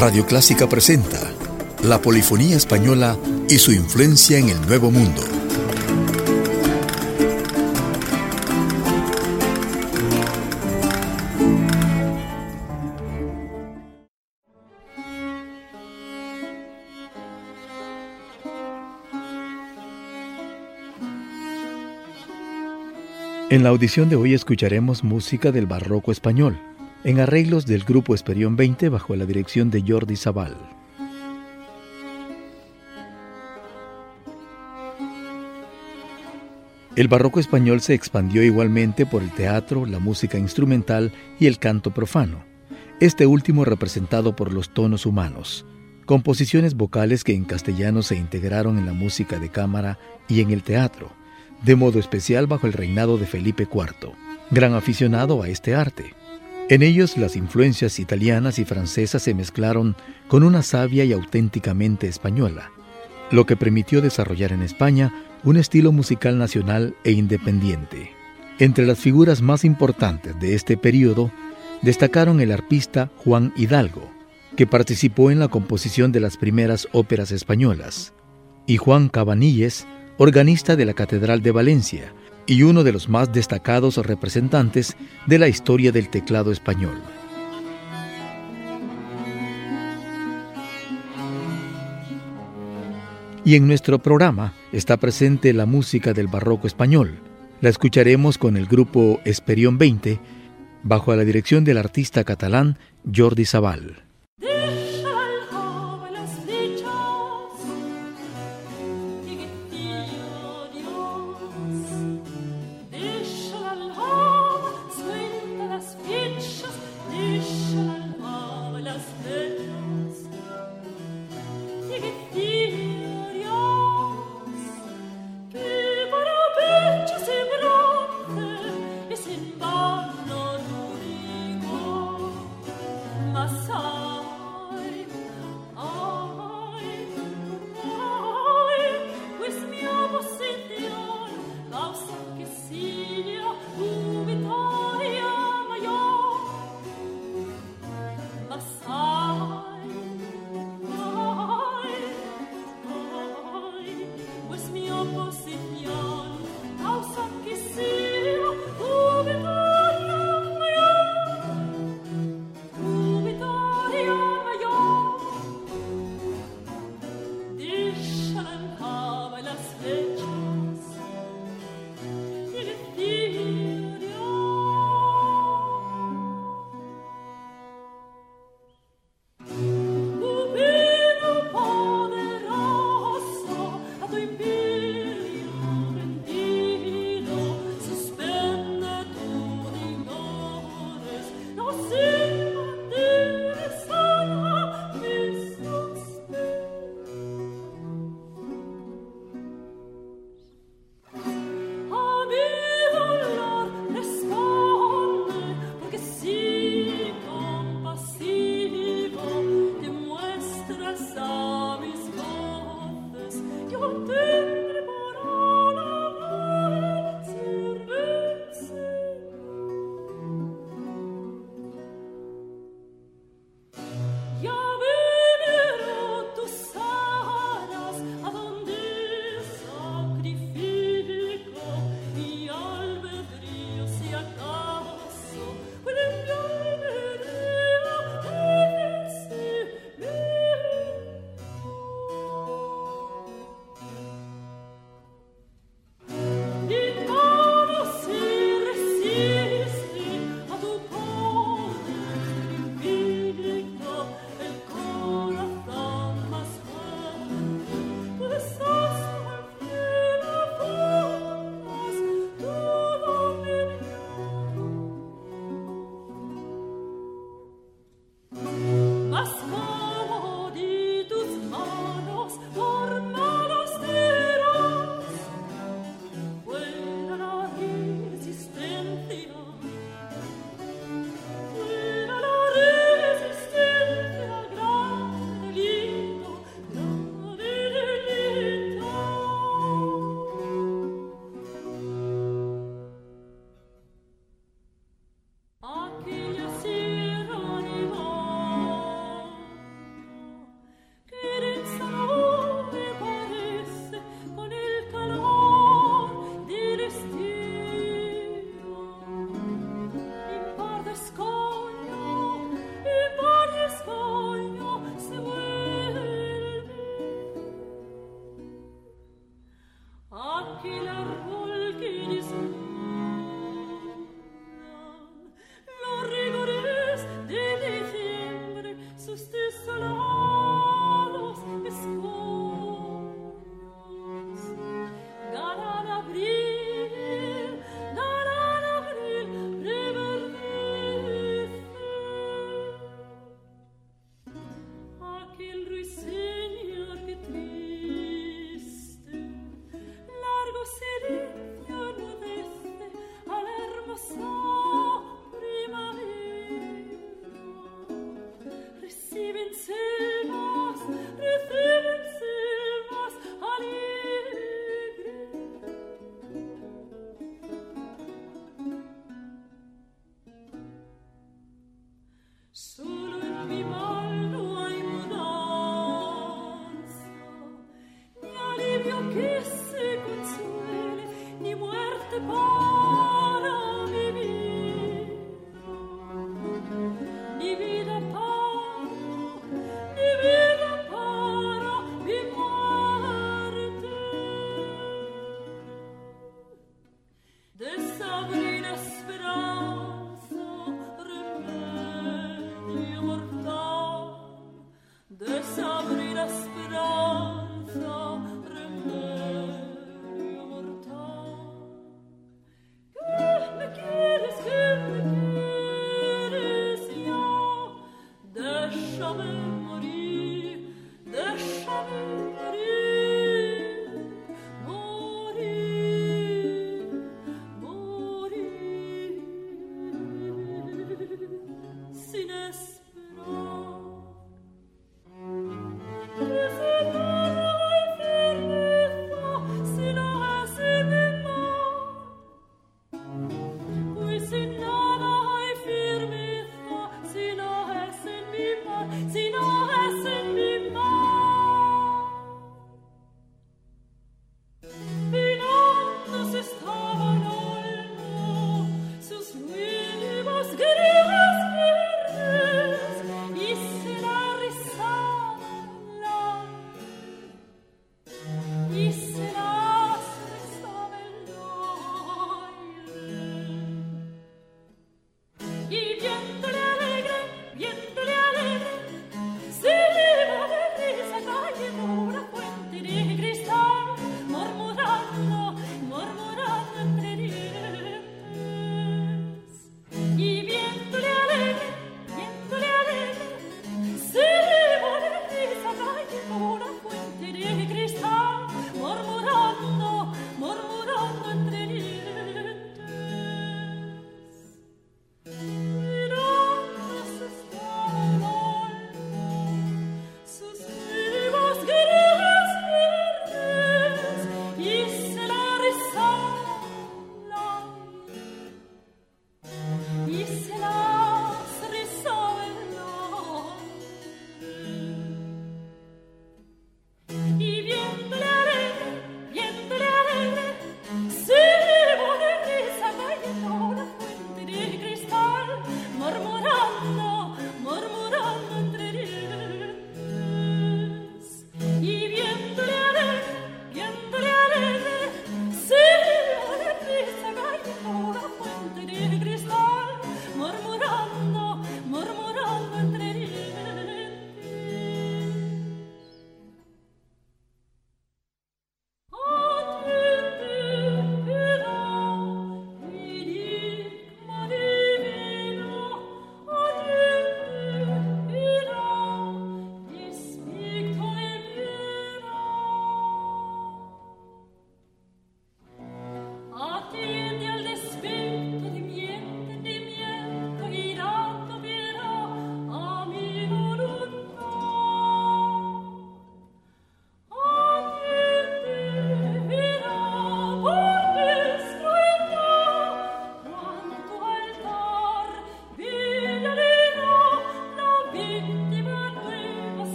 Radio Clásica presenta la polifonía española y su influencia en el Nuevo Mundo. En la audición de hoy escucharemos música del barroco español en arreglos del grupo Esperión 20 bajo la dirección de Jordi Zabal. El barroco español se expandió igualmente por el teatro, la música instrumental y el canto profano, este último representado por los tonos humanos, composiciones vocales que en castellano se integraron en la música de cámara y en el teatro, de modo especial bajo el reinado de Felipe IV, gran aficionado a este arte. En ellos las influencias italianas y francesas se mezclaron con una sabia y auténticamente española, lo que permitió desarrollar en España un estilo musical nacional e independiente. Entre las figuras más importantes de este periodo destacaron el arpista Juan Hidalgo, que participó en la composición de las primeras óperas españolas, y Juan Cabanilles, organista de la Catedral de Valencia, y uno de los más destacados representantes de la historia del teclado español. Y en nuestro programa está presente la música del barroco español. La escucharemos con el grupo Esperión 20, bajo la dirección del artista catalán Jordi Sabal.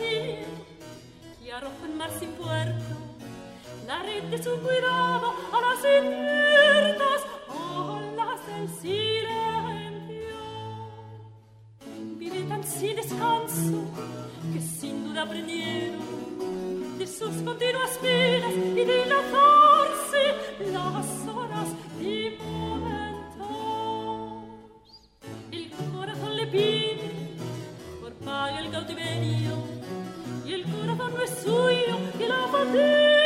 sì, chiaro fermarsi in puerto, la rete su cui dava a las inciertas olas del silencio. Vive tan sin descanso que sin duda aprendieron de sus continuas vidas y de la dilatadas you il a raté.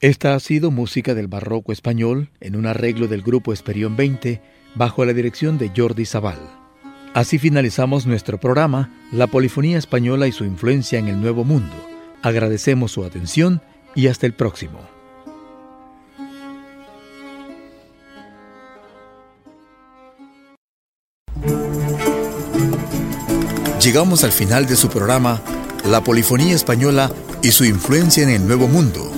Esta ha sido música del barroco español en un arreglo del grupo Esperión 20 bajo la dirección de Jordi Sabal. Así finalizamos nuestro programa, La Polifonía Española y su influencia en el Nuevo Mundo. Agradecemos su atención y hasta el próximo. Llegamos al final de su programa, La Polifonía Española y su influencia en el Nuevo Mundo